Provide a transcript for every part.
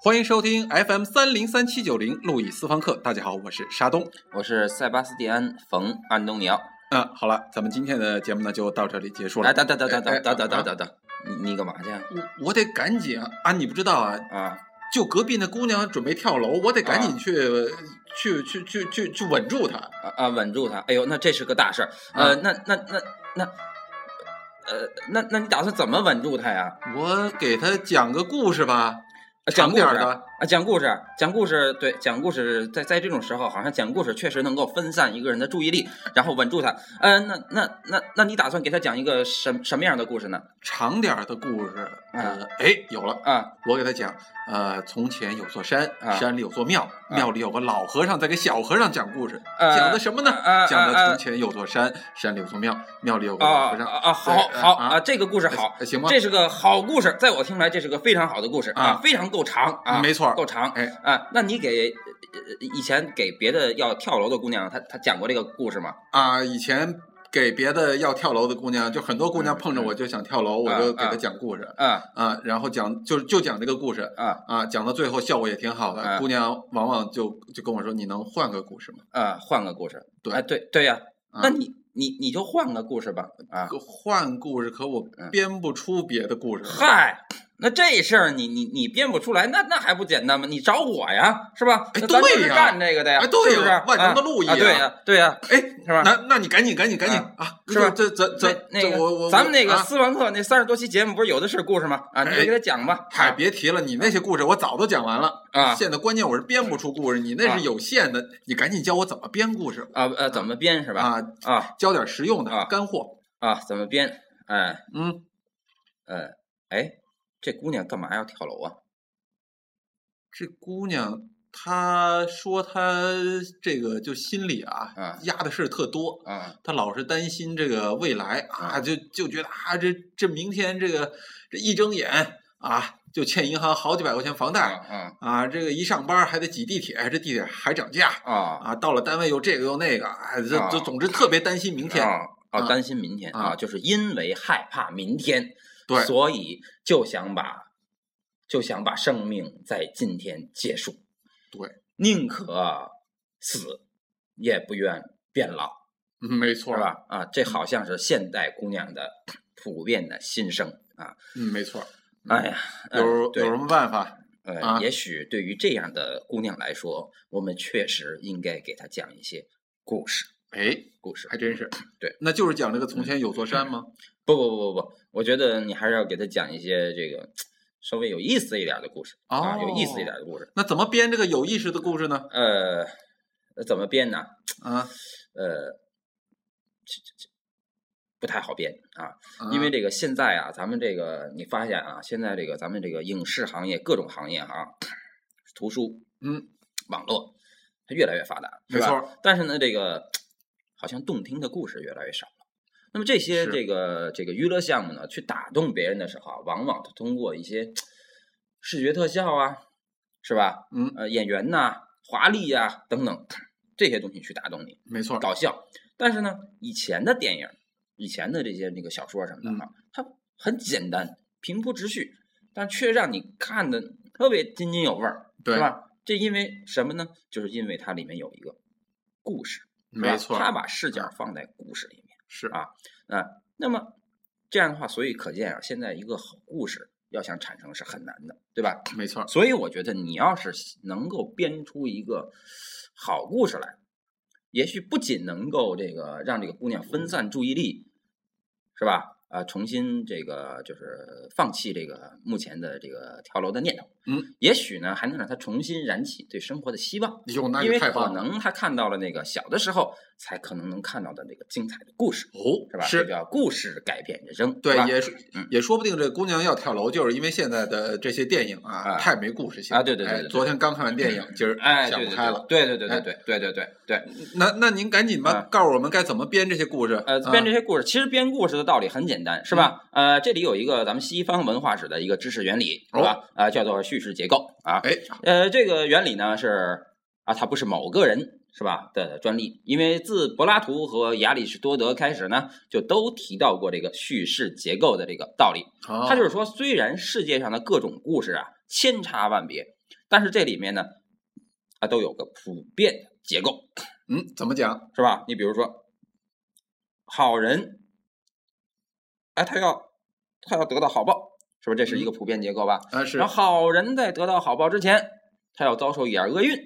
欢迎收听 FM 三零三七九零路易斯方克。大家好，我是沙东。我是塞巴斯蒂安·冯·安东尼奥。嗯，好了，咱们今天的节目呢就到这里结束了。哎，等等等等哎等等等等啊等等，你你干嘛去啊？我我得赶紧啊！啊，你不知道啊，啊，就隔壁那姑娘准备跳楼，我得赶紧去、去去去去去稳住她。啊啊，稳住她！哎呦，那这是个大事儿。呃，啊那那那那，呃，那那你打算怎么稳住她呀？我给她讲个故事吧，啊讲故事长点儿的。啊，讲故事，讲故事，对，讲故事，在在这种时候，好像讲故事确实能够分散一个人的注意力，然后稳住他。呃，那那那那你打算给他讲一个什什么样的故事呢？长点儿的故事，呃啊，哎，有了，啊我给他讲，呃，从前有座山，啊山里有座庙，啊庙里有个老和尚在给小和尚讲故事，呃讲的什么呢？啊讲的啊从前有座山，山里有座庙，庙里有个啊老和尚。啊啊！好好啊，这个故事好，呃行吗？这是个好故事，在我听来，这是个非常好的故事啊啊，非常够长啊，没错够长。哎，啊，那你给呃以前给别的要跳楼的姑娘，她她讲过这个故事吗？啊，以前给别的要跳楼的姑娘，就很多姑娘碰着我就想跳楼，我就给她讲故事啊啊，然后讲就就讲这个故事啊啊，讲到最后效果也挺好的，啊姑娘往往就就跟我说，你能换个故事吗？啊！换个故事，对哎对对呀，啊那你你你就换个故事吧啊！换故事，可我嗯编不出别的故事来。嗨，那这事儿你你你编不出来，那那还不简单吗？你找我呀，是吧？哎对呀干这个的呀，哎对是不是？呀万能的路易啊，对呀对呀，哎，是吧？那那你赶紧赶紧赶紧啊！是吧这这这那那个我我咱们那个啊斯文克那三十多期节目不是有的是故事吗？啊，你给他讲吧。嗨，啊别提了，你那些故事我早都讲完了啊现在关键我是编不出故事，你那是有限的，你赶紧教我怎么编故事啊呃，怎么编是吧？啊，啊教点实用的啊干货。啊，怎么编？哎嗯，呃，哎，这姑娘干嘛要跳楼啊？这姑娘她说她这个就心里啊啊压的事儿特多，啊她老是担心这个未来啊，啊就就觉得啊，这这明天这个这一睁眼啊，就欠银行好几百块钱房贷。啊啊，这个一上班还得挤地铁，这地铁还涨价啊啊！到了单位又这个又那个，哎，这啊这总之特别担心明天。啊担心明天啊啊，就是因为害怕明天，对所以就想把就想把生命在今天结束。对，宁可死，也不愿变老，嗯没错是？吧？啊，这好像是现代姑娘的普遍的心声啊！嗯，没错。哎呀，呃有有什么办法？呃，啊也许对于这样的姑娘来说，我们确实应该给她讲一些故事。哎，故事还真是。对，那就是讲这个从前有座山吗？不不不不不，我觉得你还是要给他讲一些这个稍微有意思一点的故事、啊，有意思一点的故事。那怎么编这个有意思的故事呢？呃，怎么编呢？啊，呃，这这这不太好编啊，啊因为这个现在啊，咱们这个你发现啊，现在这个咱们这个影视行业各种行业啊，图书、嗯，网络，它越来越发达，没错。但是呢，这个好像动听的故事越来越少了。那么这些这个这个娱乐项目呢，去打动别人的时候啊，往往它通过一些视觉特效啊，是吧？嗯，呃，演员呐、华丽呀、等等这些东西去打动你，没错。搞笑。但是呢，以前的电影，以前的这些那个小说什么的嗯哈、它很简单，平铺直叙，但却让你看的特别津津有味儿，对是，吧？这因为什么呢？就是因为它里面有一个故事，没错。他把视角放在故事里面是啊啊。那么这样的话，所以可见啊，现在一个好故事要想产生是很难的，对吧？没错。所以我觉得你要是能够编出一个好故事来，也许不仅能够这个让这个姑娘分散注意力，是吧？啊，重新这个就是放弃这个目前的这个跳楼的念头，嗯，也许呢还能让他重新燃起对生活的希望，哟，那因为可。能他看到了那个小的时候才可能能看到的那个精彩的故事，哦，是吧？是这叫故事改变人生，对也是嗯也说不定这姑娘要跳楼，就是因为现在的这些电影啊啊太没故事性啊对对对对对哎昨天刚看完电影，今儿哎，想不开了。对对对对哎对对对对。那那您赶紧吧啊，告诉我们该怎么编这些故事。呃，啊编这些故事，其实编故事的道理很简单，是吧？呃，这里有一个咱们西方文化史的一个知识原理，是吧？啊、叫做叙事结构啊。哎，呃，这个原理呢是啊，它不是某个人是吧的专利，因为自柏拉图和亚里士多德开始呢，就都提到过这个叙事结构的这个道理。他他就是说，虽然世界上的各种故事啊千差万别，但是这里面呢，啊都有个普遍的结构，嗯，怎么讲？是吧？你比如说，好人，哎，他要他要得到好报，是不是？这是一个普遍结构吧？啊，是然后好人在得到好报之前，他要遭受一点厄运，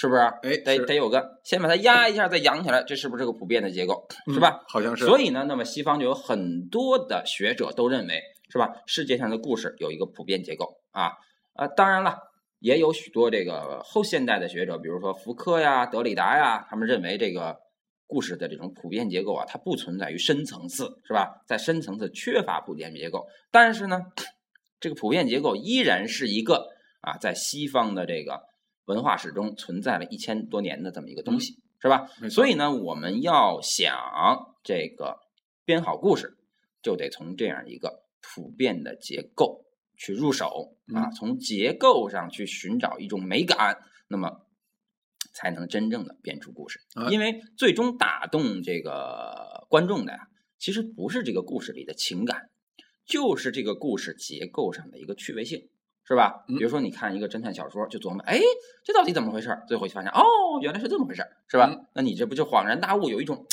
是不是？哎，得得有个先把它压一下，再扬起来，这是不是个普遍的结构？是吧？嗯好像是。所以呢，那么西方就有很多的学者都认为，是吧？世界上的故事有一个普遍结构啊啊，当然了，也有许多这个后现代的学者，比如说福柯呀、德里达呀，他们认为这个故事的这种普遍结构啊，它不存在于深层次，是吧？在深层次缺乏普遍结构，但是呢，这个普遍结构依然是一个啊，在西方的这个文化史中存在了一千多年的这么一个东西，是吧？所以呢，我们要想这个编好故事，就得从这样一个普遍的结构去入手啊，嗯从结构上去寻找一种美感，那么才能真正的编出故事。啊因为最终打动这个观众的呀，其实不是这个故事里的情感，就是这个故事结构上的一个趣味性。是吧？嗯比如说，你看一个侦探小说，就琢磨，哎，这到底怎么回事儿？最后就发现，哦，原来是这么回事儿，是吧？嗯那你这不就恍然大悟，有一种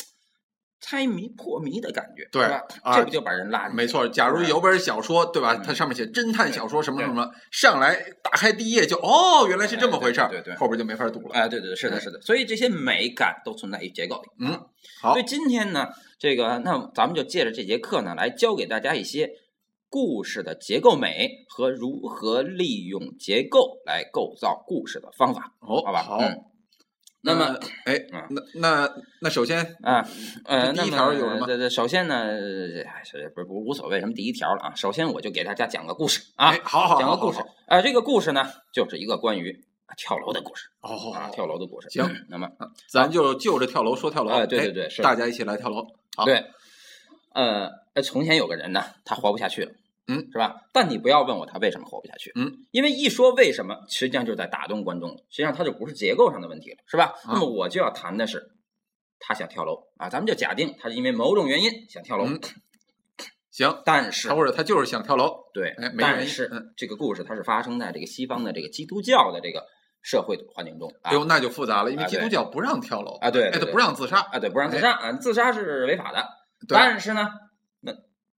猜谜破谜的感觉，对吧？啊这不就把人拉进去了？没错，假如有本小说，对吧？嗯它上面写侦探小说什么对什么，上来打开第一页就哦，原来是这么回事儿，对对对对后边就没法读了。哎，对对对，是的，哎是的。所以这些美感都存在于结构里。嗯啊，好所以今天呢，这个那咱们就借着这节课呢，来教给大家一些故事的结构美和如何利用结构来构造故事的方法，哦，好吧？好。嗯。那么，哎嗯，那那那首先啊，呃，第一条有什么这这首先呢，哎是不不无所谓什么第一条了啊。首先我就给大家讲个故事啊哎，，好好讲个故事好好。啊，这个故事呢，就是一个关于跳楼的故事好好啊，好，跳楼的故事。行，那么咱就就着跳楼说跳楼。哎对对对是大家一起来跳楼。好，对，呃，呃从前有个人呢，他活不下去了，嗯，是吧？但你不要问我他为什么活不下去，嗯，因为一说为什么，实际上就是在打动观众了，实际上他就不是结构上的问题了，是吧？啊那么我就要谈的是，他想跳楼啊，咱们就假定他是因为某种原因想跳楼，嗯行，但是或者他就是想跳楼。对哎，没但是嗯这个故事它是发生在这个西方的这个基督教的这个社会环境中啊哎呦，那就复杂了，因为基督教不让跳楼啊对哎，他不让自杀。啊，对，不让自杀啊，自杀是违法的，对但是呢，那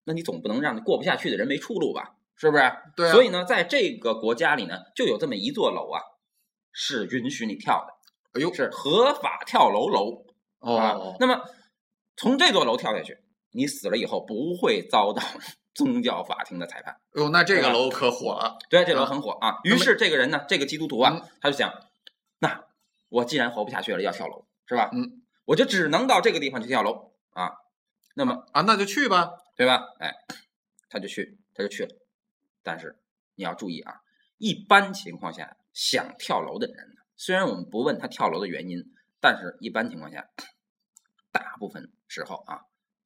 那你总不能让过不下去的人没出路吧？是不是？对啊所以呢，在这个国家里呢，就有这么一座楼啊，是允许你跳的，哎呦，是合法跳楼楼啊哦。，那么从这座楼跳下去，你死了以后不会遭到 宗教法庭的裁判。哎呦，那这个楼可火了。对，这楼啊很火啊。于是这个人呢，这个基督徒啊嗯，他就想，那我既然活不下去了，要跳楼，是吧？嗯，我就只能到这个地方去跳楼啊。那么啊，那就去吧。对吧？哎，他就去，他就去了。但是你要注意啊，一般情况下想跳楼的人呢，虽然我们不问他跳楼的原因，但是一般情况下，大部分时候啊，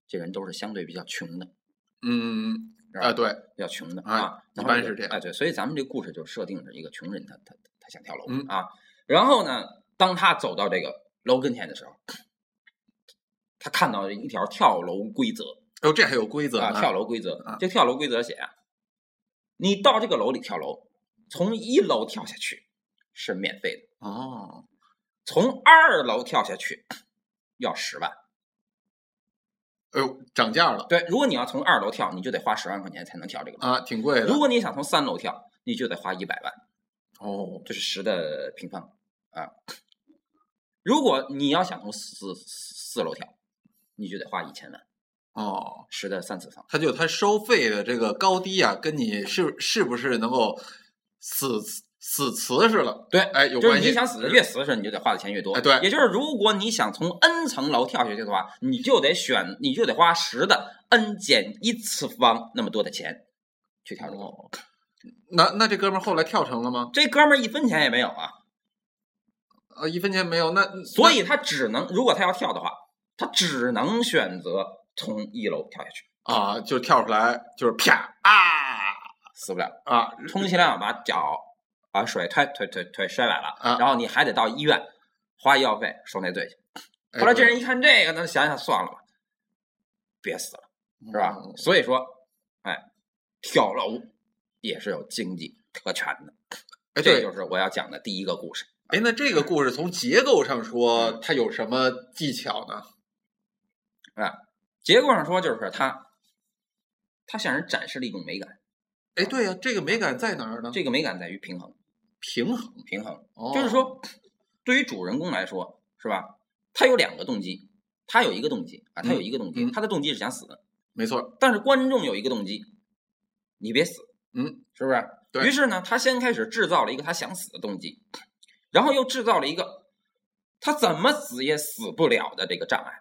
这人都是相对比较穷的，嗯，啊，对，比较穷的哎啊，一般是这样哎，对，所以咱们这故事就设定着一个穷人他，他他想跳楼、嗯啊，然后呢，当他走到这个楼跟前的时候，他看到一条跳楼规则哦，这还有规则啊，跳楼规则啊，这跳楼规则写啊，你到这个楼里跳楼，从一楼跳下去是免费的，哦，从二楼跳下去要十万。哎呦，涨价了对，如果你要从二楼跳，你就得花十万块钱才能跳这个楼。啊，挺贵的。如果你想从三楼跳，你就得花一百万。哦，这是十的平方啊。如果你要想从四四楼跳，你就得花一千万，哦，十的三次方。他就他收费的这个高低啊，跟你是是不是能够死死瓷实了？对，哎，有就是关系。你想死的越瓷实，你就得花的钱越多。哎对也就是如果你想从 n 层楼跳下去的话，你就得选，你就得花十的 n 减一次方那么多的钱去跳这个楼。哦，那那这哥们儿后来跳成了吗？这哥们儿一分钱也没有啊，呃，一分钱没有。那所以他只能，如果他要跳的话，他只能选择从一楼跳下去，啊，就跳出来就是啪啊死不了。啊，充其量把脚把水推推推推摔崴了，啊然后你还得到医院花医药费受那罪去。哎后来这人一看这个，那想想算了吧，别死了，是吧？哦所以说，哎，跳楼也是有经济特权的。哎，对，这就是我要讲的第一个故事。哎，那这个故事从结构上说，它有什么技巧呢？啊，结构上说就是他，他向人展示了一种美感。哎，对呀，这个美感在哪儿呢？这个美感在于平衡，平衡，平衡，哦就是说，对于主人公来说，是吧？他有两个动机，他有一个动机啊，他有一个动机，他的动机是想死的，没错，但是观众有一个动机，你别死，嗯，是不是？对于是呢，他先开始制造了一个他想死的动机，然后又制造了一个他怎么死也死不了的这个障碍，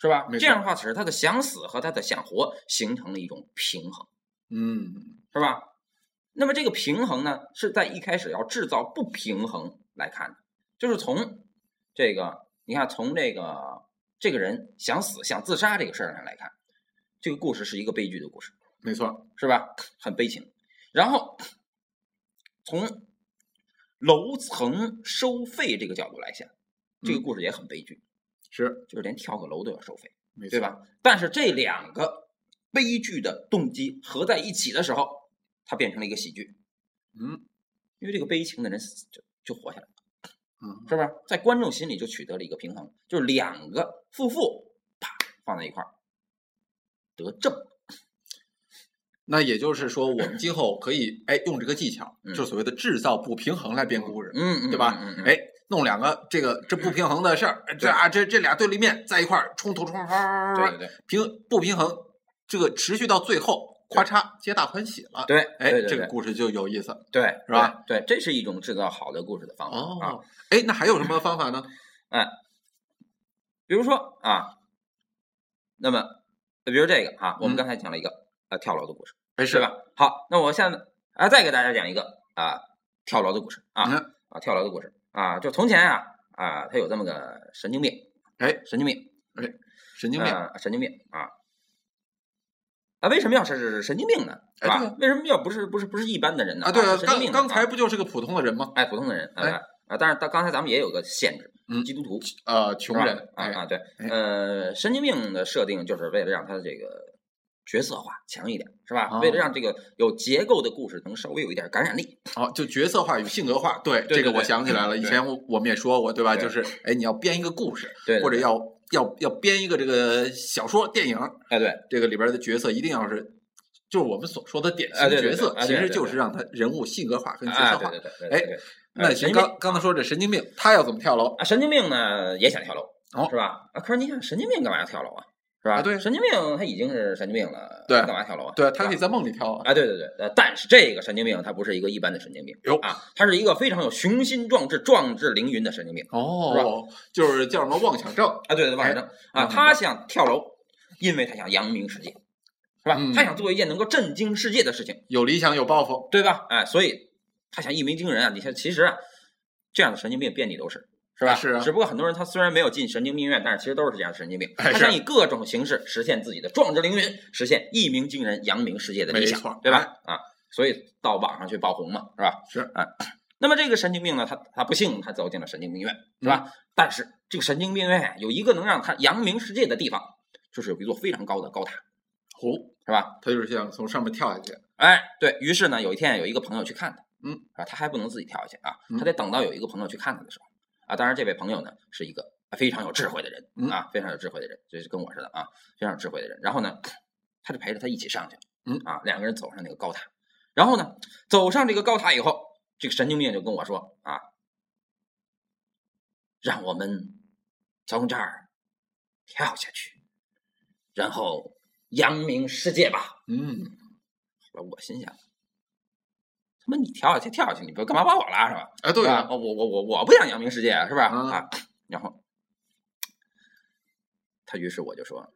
是吧这样的话，使他的想死和他的想活形成了一种平衡，嗯，是吧？那么这个平衡呢，是在一开始要制造不平衡来看的，就是从这个你看，从这个这个人想死、想自杀这个事儿上来看，这个故事是一个悲剧的故事。没错，是吧？很悲情。然后从楼层收费这个角度来想，这个嗯故事也很悲剧，是，就是连跳个楼都要收费，对？吧？但是这两个悲剧的动机合在一起的时候，它变成了一个喜剧，嗯因为这个悲情的人死就就活下来了，嗯，是不是？在观众心里就取得了一个平衡，就是两个夫妇啪放在一块儿得正，那也就是说，我们今后可以哎用这个技巧，嗯就所谓的制造不平衡来编故事，嗯，嗯对吧？哎，弄两个这个这不平衡的事儿，这啊这这俩对立面在一块儿冲突冲突，对对对平不平衡，这个持续到最后，咔嚓皆大欢喜了。对，哎，这个故事就有意思对，是吧对？这是一种制造好的故事的方法、啊。哦。哎，那还有什么方法呢？哎比如说啊，那么比如这个啊，我们嗯刚才讲了一个、啊跳楼的故事，哎，是？吧？好，那我现在啊再给大家讲一个啊跳楼的故事啊、嗯啊跳楼的故事啊，就从前啊啊他有这么个神经病，哎，神经病，哎神经病。啊神经病啊。啊，为什么要是神经病呢？是吧？为什么要不是不是不是一般的人呢？啊，对啊，刚刚才啊不就是个普通的人吗？哎普通的人，哎哎啊，但是到刚才咱们也有个限制，嗯基督徒，呃，穷人，哎，啊啊，对，哎呃，神经病的设定就是为了让他的这个角色化强一点，是吧？哦为了让这个有结构的故事能稍微有一点感染力。哦，就角色化与性格化，对这个我想起来了，以前我我们也说过，对吧？对就是哎，你要编一个故事，对，对或者要要要编一个这个小说、电影，哎对，这个里边的角色一定要是，就是我们所说的典型角色，其实就是让他人物性格化跟角哎色化。哎那行，刚刚才说这神经病，他要怎么跳楼？啊，神经病呢也想跳楼，哦是吧？啊，可是你想，神经病干嘛要跳楼啊？是吧？啊对神经病他已经是神经病了，对他干嘛跳楼啊？对，他可以在梦里跳啊。啊，对对对，呃，但是这个神经病他不是一个一般的神经病有啊，他是一个非常有雄心壮志、壮志凌云的神经病哦，是吧就是叫什么妄想症？啊，对对，妄想症啊，他想跳楼，因为他想扬名世界，是吧？嗯他想做一件能够震惊世界的事情，有理想有抱负，对吧？哎，所以他想一鸣惊人啊！你看，其实啊，这样的神经病遍地都是，是吧？是啊只不过很多人他虽然没有进神经病院，但是其实都是这样的神经病。他想以各种形式实现自己的壮志凌云，实现一鸣惊人、扬名世界的理想，对吧？啊，所以到网上去爆红嘛，是吧？是啊。那么这个神经病呢，他他不幸他走进了神经病院，是吧？嗯但是这个神经病院呀，有一个能让他扬名世界的地方，就是有一座非常高的高塔，哦，是吧？他就是想从上面跳下去。哎，对于是呢，有一天有一个朋友去看他，嗯，啊，他还不能自己跳下去啊，嗯他得等到有一个朋友去看他的时候，啊，当然这位朋友呢是一个非常有智慧的人嗯啊，非常有智慧的人，就是跟我似的啊，非常有智慧的人。然后呢，他就陪着他一起上去，嗯啊，两个人走上那个高塔，然后呢，走上这个高塔以后，这个神经病就跟我说啊，让我们从这儿跳下去，然后扬名世界吧。嗯，我心想，他妈你跳下去跳下去，你不干嘛把我拉上啊？哎，对啊，我我我我我不想扬名世界，是吧？啊啊，然后他于是我就说，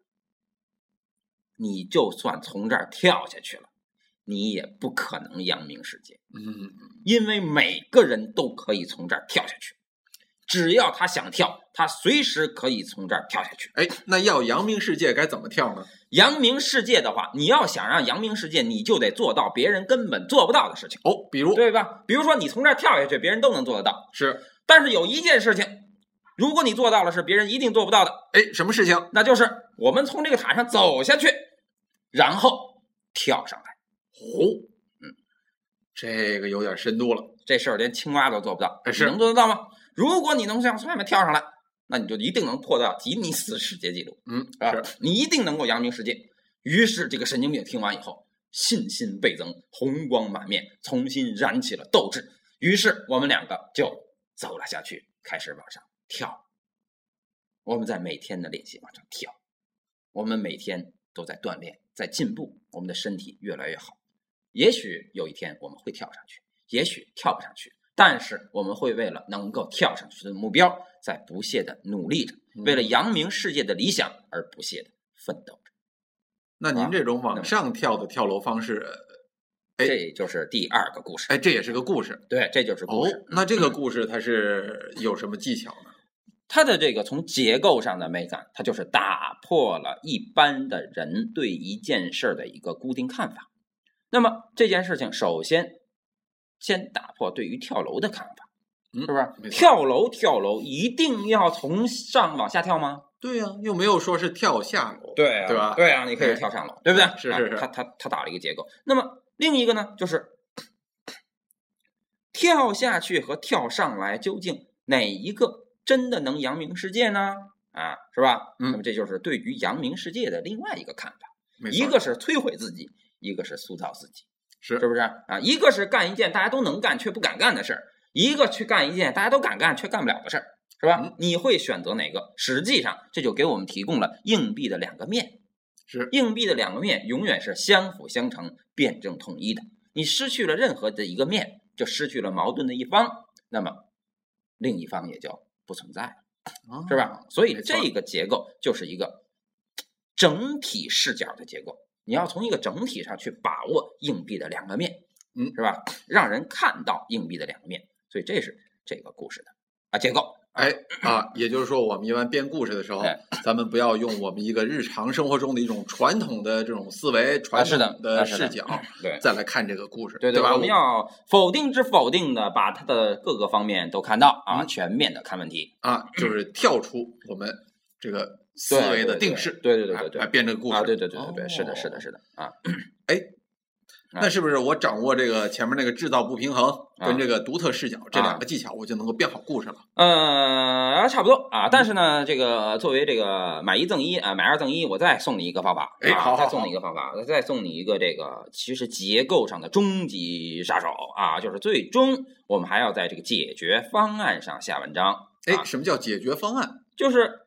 你就算从这儿跳下去了，你也不可能扬名世界，嗯，因为每个人都可以从这儿跳下去，只要他想跳，他随时可以从这儿跳下去。哎，那要扬名世界该怎么跳呢？扬名世界的话，你要想让扬名世界，你就得做到别人根本做不到的事情。哦，比如对吧？比如说你从这儿跳下去，别人都能做得到。是，但是有一件事情，如果你做到了，是别人一定做不到的，哎，什么事情？那就是我们从这个塔上走下去，然后跳上来。虎，这个有点深度了。这事儿连青蛙都做不到，哎是能做得到吗？如果你能从外面跳上来，那你就一定能破掉吉尼斯世界纪录。嗯，啊，你一定能够扬名世界。于是这个神经病听完以后，信心倍增，红光满面，重新燃起了斗志。于是我们两个就走了下去，开始往上跳。我们在每天的练习往上跳，我们每天都在锻炼，在进步，我们的身体越来越好。也许有一天我们会跳上去，也许跳不上去，但是我们会为了能够跳上去的目标，在不懈的努力着。为了扬名世界的理想而不懈的奋斗着，那您这种往上跳的跳楼方式，哎这就是第二个故事。哎，这也是个故事。对，这就是故哦事。，那这个故事它是有什么技巧呢？它的这个从结构上的美感，它就是打破了一般的人对一件事儿的一个固定看法。那么这件事情，首先先打破对于跳楼的看法，嗯是不是？跳楼跳楼一定要从上往下跳吗？对呀、又没有说是跳下楼。对啊对吧对啊，你可以哎跳上楼，对不对？是是是啊他他他打了一个结构。那么另一个呢，就是跳下去和跳上来，究竟哪一个真的能扬名世界呢？啊，是吧？嗯那么这就是对于扬名世界的另外一个看法，一个是摧毁自己，一个是塑造自己，是是不是啊？一个是干一件大家都能干却不敢干的事儿，一个去干一件大家都敢干却干不了的事儿，是吧？嗯你会选择哪个？实际上，这就给我们提供了硬币的两个面。是硬币的两个面永远是相辅相成、辩证统一的。你失去了任何的一个面，就失去了矛盾的一方，那么另一方也就不存在了，啊是吧？所以这个结构就是一个整体视角的结构。你要从一个整体上去把握硬币的两个面，嗯是吧？让人看到硬币的两个面，所以这是这个故事的啊结构。哎啊，也就是说，我们一般编故事的时候哎，咱们不要用我们一个日常生活中的一种传统的这种思维、传统的视角，对再来看这个故事，对对吧？我们要否定之否定的，把它的各个方面都看到啊，嗯全面的看问题。啊，就是跳出我们这个思维的定式，对对对对对来编这个故事啊，对对对对对，是的，哦是的，是的啊，那是不是我掌握这个前面那个制造不平衡啊跟这个独特视角这两个技巧，我就能够编好故事了？呃，差不多啊。但是呢，这个作为这个买一赠一啊，买二赠一，我再送你一个方法，啊哎好好再送你一个方法，再送你一个这个其实结构上的终极杀手啊，就是最终我们还要在这个解决方案上下文章。哎，啊什么叫解决方案？就是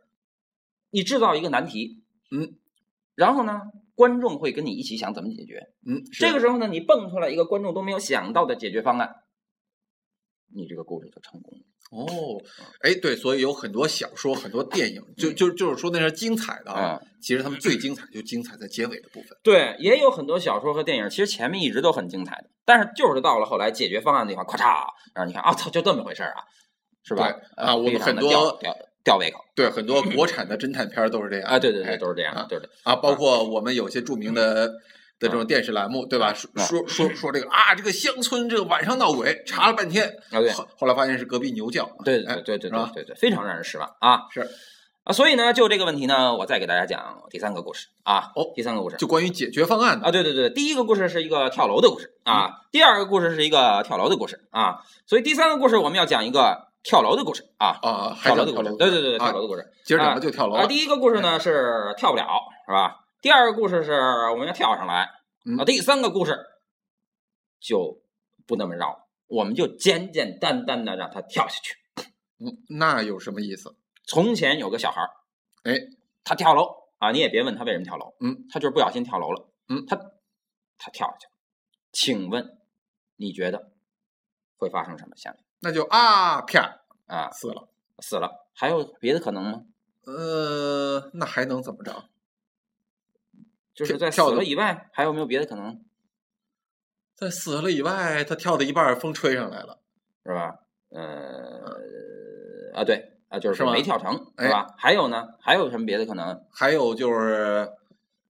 你制造一个难题，嗯，然后呢，观众会跟你一起想怎么解决。嗯，这个时候呢，你蹦出来一个观众都没有想到的解决方案，你这个故事就成功了。哦，哎，对，所以有很多小说、很多电影，就就就是说那是精彩的啊。嗯，其实他们最精彩就精彩在结尾的部分。对，也有很多小说和电影，其实前面一直都很精彩的，但是就是到了后来解决方案那块，咔嚓，然后你看啊，操，就这么回事儿啊，是吧？啊我们很多吊胃口对，很多 国产的侦探片儿都是这样啊，对对哎对，都是这样啊，对对。啊，包括我们有些著名的。的这种电视栏目，对吧？说啊说说说这个啊，这个乡村这个晚上闹鬼，查了半天，啊，对，后后来发现是隔壁牛叫。对哎对对对对对对，非常让人失望啊！是啊，所以呢，就这个问题呢，我再给大家讲第三个故事啊。哦第三个故事就关于解决方案的啊，对对对，第一个故事是一个跳楼的故事嗯啊，第二个故事是一个跳楼的故事啊，所以第三个故事我们要讲一个跳楼的故事啊，啊，跳楼的故事，对对对对，啊跳楼的故事今儿两个就跳楼啊。第一个故事呢是跳不了，是吧？第二个故事是我们要跳上来嗯啊，第三个故事就不那么绕了，我们就简简单单的让他跳下去。嗯，那有什么意思？从前有个小孩儿，哎，他跳楼啊，你也别问他为什么跳楼，嗯，他就是不小心跳楼了，嗯他他跳下去了，请问你觉得会发生什么？下面那就啊，啪啊，死了。死了，还有别的可能吗？呃，那还能怎么着？就是在死了以外，还有没有别的可能？在死了以外，他跳到一半，风吹上来了。是吧？呃，啊，对啊，就是没跳成，是哎吧？还有呢？还有什么别的可能？还有就是，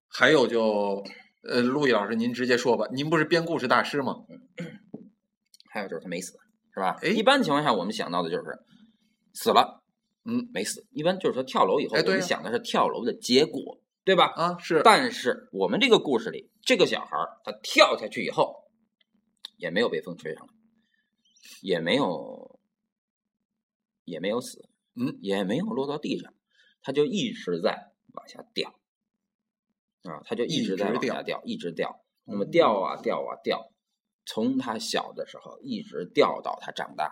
还有就，呃，陆毅老师您直接说吧，您不是编故事大师吗？还有就是他没死，是吧？哎一般情况下，我们想到的就是死了，嗯，没死。一般就是说跳楼以后，我们想的是跳楼的结果，对吧？啊，是，但是我们这个故事里，这个小孩他跳下去以后，也没有被风吹上来，也没有也没有死，嗯，也没有落到地上，他就一直在往下掉，啊，他就一直在往下掉，一直掉。那么掉啊掉啊掉，从他小的时候一直掉到他长大，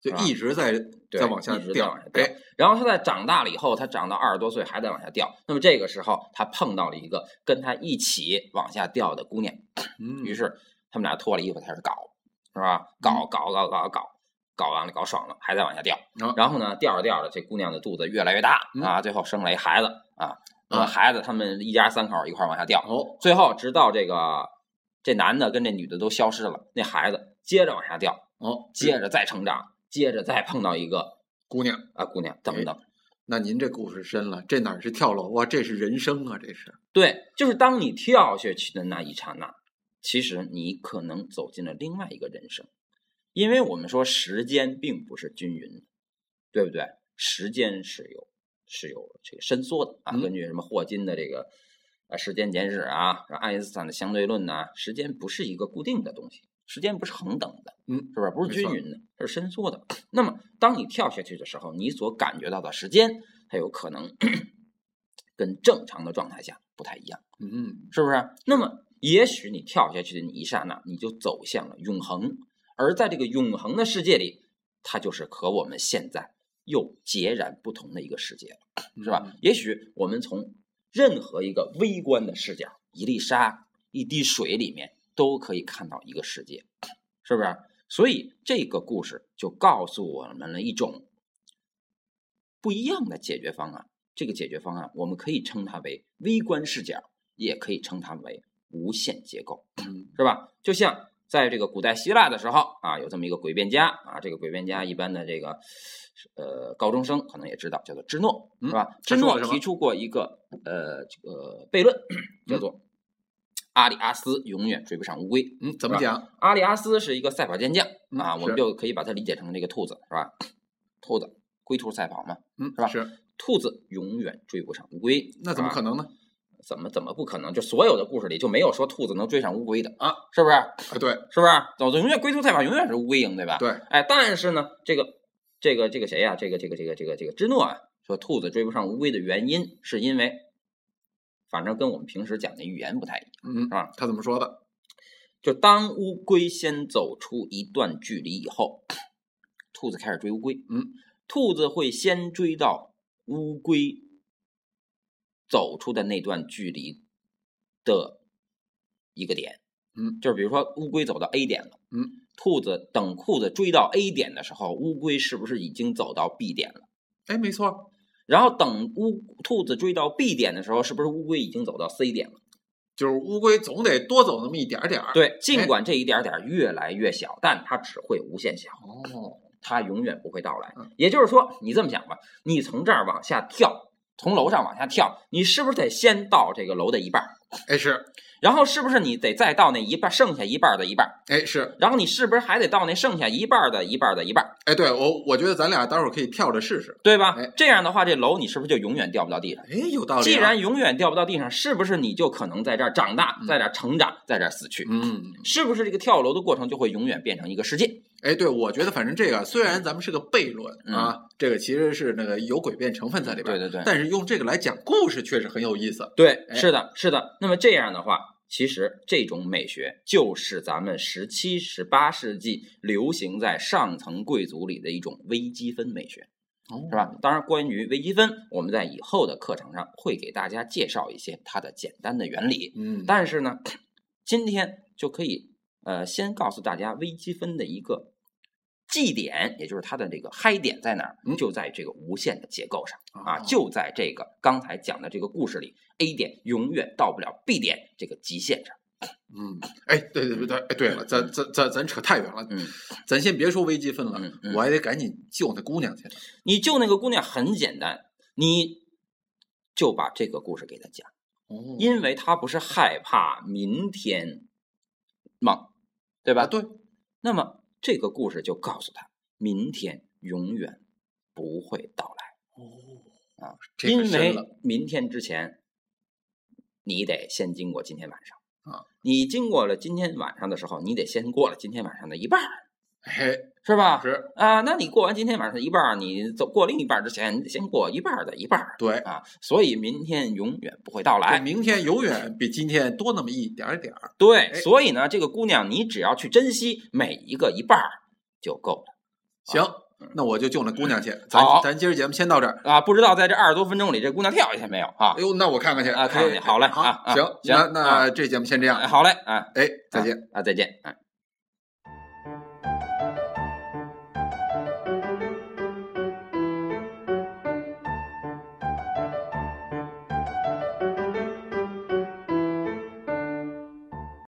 就一直在对在往下掉往下，掉哎，然后他在长大了以后，他长到二十多岁还在往下掉。那么这个时候，他碰到了一个跟他一起往下掉的姑娘，嗯，于是他们俩脱了衣服开始搞，是吧？搞搞搞搞搞，搞完了搞爽了，还在往下掉。啊然后呢，掉着掉着，这姑娘的肚子越来越大嗯啊，最后生了一孩子啊。那么啊孩子他们一家三口一块往下掉，哦，最后直到这个这男的跟这女的都消失了，那孩子接着往下掉，哦，接着再成长，接着再碰到一个姑娘，啊姑娘等等。那您这故事深了，这哪是跳楼啊，这是人生啊，这是，对，就是当你跳下去的那一刹那，其实你可能走进了另外一个人生，因为我们说时间并不是均匀的，对不对？时间是有是有这个伸缩的啊，嗯根据什么霍金的这个呃时间简史啊，爱因斯坦的相对论呐、时间不是一个固定的东西，时间不是恒等的，嗯，是不是？不是均匀的，它是伸缩的。那么当你跳下去的时候，你所感觉到的时间，它有可能 跟正常的状态下不太一样。嗯，是不是？那么，也许你跳下去的那一刹那，你就走向了永恒，而在这个永恒的世界里，它就是和我们现在又截然不同的一个世界了，是吧？也许我们从任何一个微观的视角，一粒沙、一滴水里面，都可以看到一个世界，是不是？所以这个故事就告诉我们了一种不一样的解决方案。这个解决方案，我们可以称它为微观视角，也可以称它为无限结构，是吧？就像在这个古代希腊的时候啊，有这么一个诡辩家啊，这个诡辩家一般的这个呃高中生可能也知道，叫做芝诺，嗯是吧？芝诺提出过一个呃这个悖论，叫做阿里阿斯永远追不上乌龟。嗯，怎么讲？阿里阿斯是一个赛跑健将嗯啊，我们就可以把它理解成这个兔子，是吧？兔子龟兔赛跑嘛，嗯，是吧是，兔子永远追不上乌龟，那怎么可能呢？怎么怎么不可能？就所有的故事里就没有说兔子能追上乌龟的啊，是不是？啊，对是不是？走永远龟兔赛跑，永远是乌龟赢，对吧？。对，哎，但是呢，这个这个这个谁呀、这个这个这个这个这个芝诺啊，说兔子追不上乌龟的原因，是因为，反正跟我们平时讲的语言不太一样。嗯啊，他怎么说的？就当乌龟先走出一段距离以后，兔子开始追乌龟。嗯，兔子会先追到乌龟走出的那段距离的一个点。嗯，就是比如说乌龟走到 A 点了，嗯，兔子等兔子追到 A 点的时候，乌龟是不是已经走到 B 点了？哎，没错，然后等乌兔子追到 B 点的时候，是不是乌龟已经走到 C 点了？就是乌龟总得多走那么一点点儿。，对，尽管这一点点越来越小，但它只会无限小。哦，它永远不会到来嗯。也就是说，你这么想吧，你从这儿往下跳，从楼上往下跳，你是不是得先到这个楼的一半儿？哎是，然后是不是你得再到那一半，剩下一半的一半儿？哎是，然后你是不是还得到那剩下一半的一半的一半儿？哎对我我觉得咱俩待会儿可以跳着试试。对吧哎？这样的话，这楼你是不是就永远掉不到地上？哎，有道理啊。既然永远掉不到地上，是不是你就可能在这儿长大，在这儿成长，在这儿死去？嗯，是不是这个跳楼的过程就会永远变成一个世界？哎，对，我觉得反正这个虽然咱们是个悖论啊，这个其实是那个有诡辩成分在里边，嗯对对对但是用这个来讲故事确实很有意思。对，哎是的，是的。那么这样的话，其实这种美学就是咱们十七、十八世纪流行在上层贵族里的一种微积分美学，哦是吧？当然，关于微积分，我们在以后的课程上会给大家介绍一些它的简单的原理。嗯，但是呢，今天就可以呃先告诉大家微积分的一个基点，也就是它的这个嗨点在哪儿，嗯就在这个无限的结构上啊，哦就在这个刚才讲的这个故事里，A 点永远到不了 B 点这个极限上。嗯，哎，对对对对，哎，对了，咱咱咱咱扯太远了，嗯，咱先别说微积分了，嗯嗯我还得赶紧救那姑娘去。你救那个姑娘很简单，你就把这个故事给她讲，哦因为她不是害怕明天吗？对吧？啊，对，那么这个故事就告诉他，明天永远不会到来，哦啊，这个因为明天之前，你得先经过今天晚上。啊。你经过了今天晚上的时候，你得先过了今天晚上的一半儿，嘿，是吧？是啊，那你过完今天晚上的一半，你走过另一半之前，你得先过一半的一半对，啊。所以明天永远不会到这来。明天永远 比今天多那么一点点儿。对，哎所以呢，这个姑娘，你只要去珍惜每一个一半儿就够了。行，那我就救那姑娘去。咱好咱今儿节目先到这儿。啊，不知道在这二十多分钟里，这姑娘跳下去没有啊哎？呦，那我看看去啊看看去好嘞好啊啊行，行那那这节目先这样哎。好嘞，啊哎，再见。啊，再见，哎。